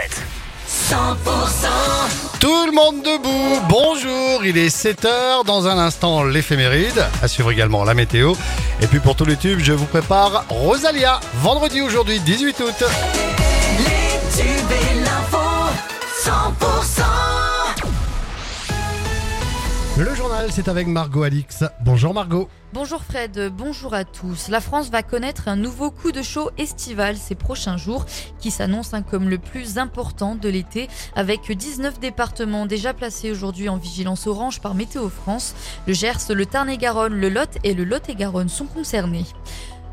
fête. 100% Tout le monde debout, bonjour, il est 7h, dans un instant l'éphéméride, à suivre également la météo. Et puis pour tous les tubes, je vous prépare Rosalia, vendredi aujourd'hui 18 août. Les tubes c'est avec Margot Alix. Bonjour Margot. Bonjour Fred, bonjour à tous. La France va connaître un nouveau coup de chaud estival ces prochains jours qui s'annonce hein, comme le plus important de l'été avec 19 départements déjà placés aujourd'hui en vigilance orange par Météo France. Le Gers, le Tarn-et-Garonne, le Lot et le Lot-et-Garonne sont concernés.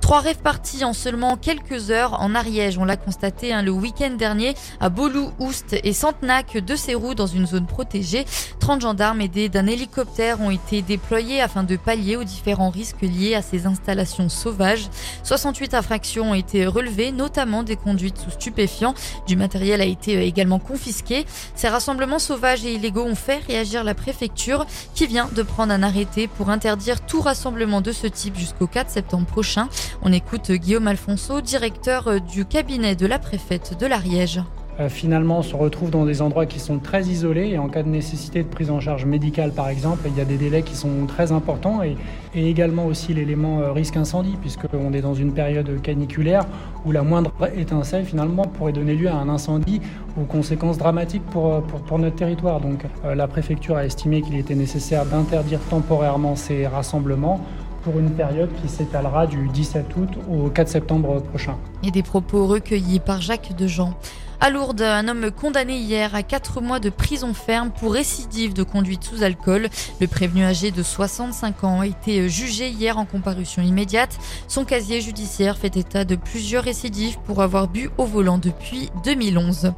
Trois rêves partis en seulement quelques heures en Ariège. On l'a constaté hein, le week-end dernier à Bolou, Oust et Santenac de Sérou dans une zone protégée. 30 gendarmes aidés d'un hélicoptère ont été déployés afin de pallier aux différents risques liés à ces installations sauvages. 68 infractions ont été relevées, notamment des conduites sous stupéfiants. Du matériel a été euh, également confisqué. Ces rassemblements sauvages et illégaux ont fait réagir la préfecture qui vient de prendre un arrêté pour interdire tout rassemblement de ce type jusqu'au 4 septembre prochain. On écoute Guillaume Alfonso, directeur du cabinet de la préfète de l'Ariège. Euh, finalement on se retrouve dans des endroits qui sont très isolés et en cas de nécessité de prise en charge médicale par exemple, il y a des délais qui sont très importants et, également aussi l'élément euh, risque incendie puisqu'on est dans une période caniculaire où la moindre étincelle finalement pourrait donner lieu à un incendie aux conséquences dramatiques pour, euh, notre territoire. Donc euh, la préfecture a estimé qu'il était nécessaire d'interdire temporairement ces rassemblements pour une période qui s'étalera du 17 août au 4 septembre prochain. Et des propos recueillis par Jacques Dejean. À Lourdes, un homme condamné hier à 4 mois de prison ferme pour récidive de conduite sous alcool. Le prévenu âgé de 65 ans a été jugé hier en comparution immédiate. Son casier judiciaire fait état de plusieurs récidives pour avoir bu au volant depuis 2011.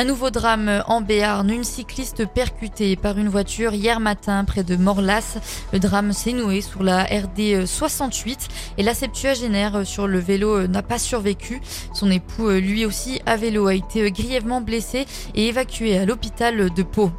Un nouveau drame en Béarn, une cycliste percutée par une voiture hier matin près de Morlas. Le drame s'est noué sur la RD 68 et la septuagénaire sur le vélo n'a pas survécu. Son époux, lui aussi à vélo, a été grièvement blessé et évacué à l'hôpital de Pau.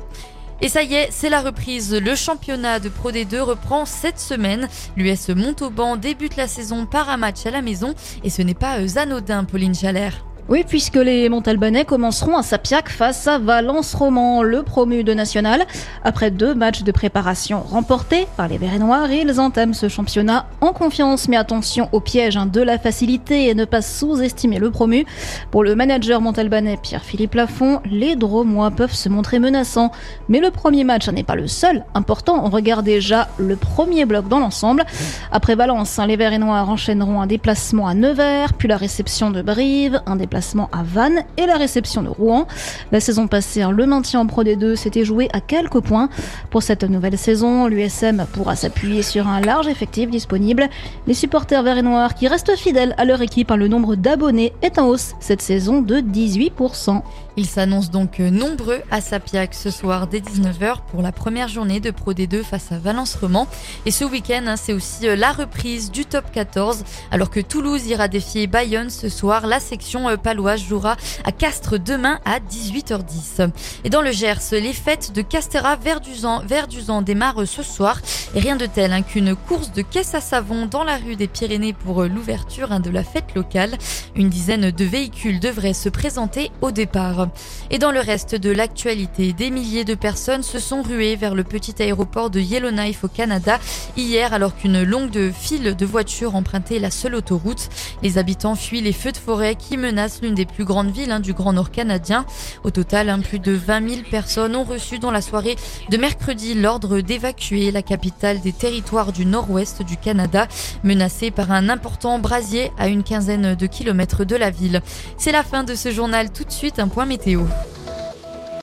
Et ça y est, c'est la reprise. Le championnat de Pro D2 reprend cette semaine. L'US Montauban débute la saison par un match à la maison et ce n'est pas anodin, Pauline Chalère. Oui, puisque les Montalbanais commenceront à Sapiac face à Valence Roman, le promu de national. Après deux matchs de préparation remportés par les Verts et Noirs, ils entament ce championnat en confiance. Mais attention au piège hein, de la facilité et ne pas sous-estimer le promu. Pour le manager montalbanais Pierre-Philippe Lafont, les Dromois peuvent se montrer menaçants. Mais le premier match n'est pas le seul. Important, on regarde déjà le premier bloc dans l'ensemble. Après Valence, hein, les Verts et Noirs enchaîneront un déplacement à Nevers, puis la réception de Brive, un déplacement à Vannes et la réception de Rouen. La saison passée, le maintien en Pro D2 s'était joué à quelques points. Pour cette nouvelle saison, l'USM pourra s'appuyer sur un large effectif disponible. Les supporters verts et noirs qui restent fidèles à leur équipe, le nombre d'abonnés est en hausse cette saison de 18%. Ils s'annoncent donc nombreux à Sapiac ce soir dès 19h pour la première journée de Pro D2 face à Valence Roman. Et ce week-end, hein, c'est aussi la reprise du top 14. Alors que Toulouse ira défier Bayonne ce soir, la section paloise jouera à Castres demain à 18h10. Et dans le Gers, les fêtes de Castera Verduzan, Verduzan démarrent ce soir. Rien de tel hein, qu'une course de caisse à savon dans la rue des Pyrénées pour l'ouverture hein, de la fête locale. Une dizaine de véhicules devraient se présenter au départ. Et dans le reste de l'actualité, des milliers de personnes se sont ruées vers le petit aéroport de Yellowknife au Canada hier alors qu'une longue file de voitures empruntait la seule autoroute. Les habitants fuient les feux de forêt qui menacent l'une des plus grandes villes hein, du Grand Nord canadien. Au total, hein, plus de 20 000 personnes ont reçu dans la soirée de mercredi l'ordre d'évacuer la capitale des territoires du nord-ouest du Canada, menacée par un important brasier à une quinzaine de kilomètres de la ville. C'est la fin de ce journal. Tout de suite, un point météo.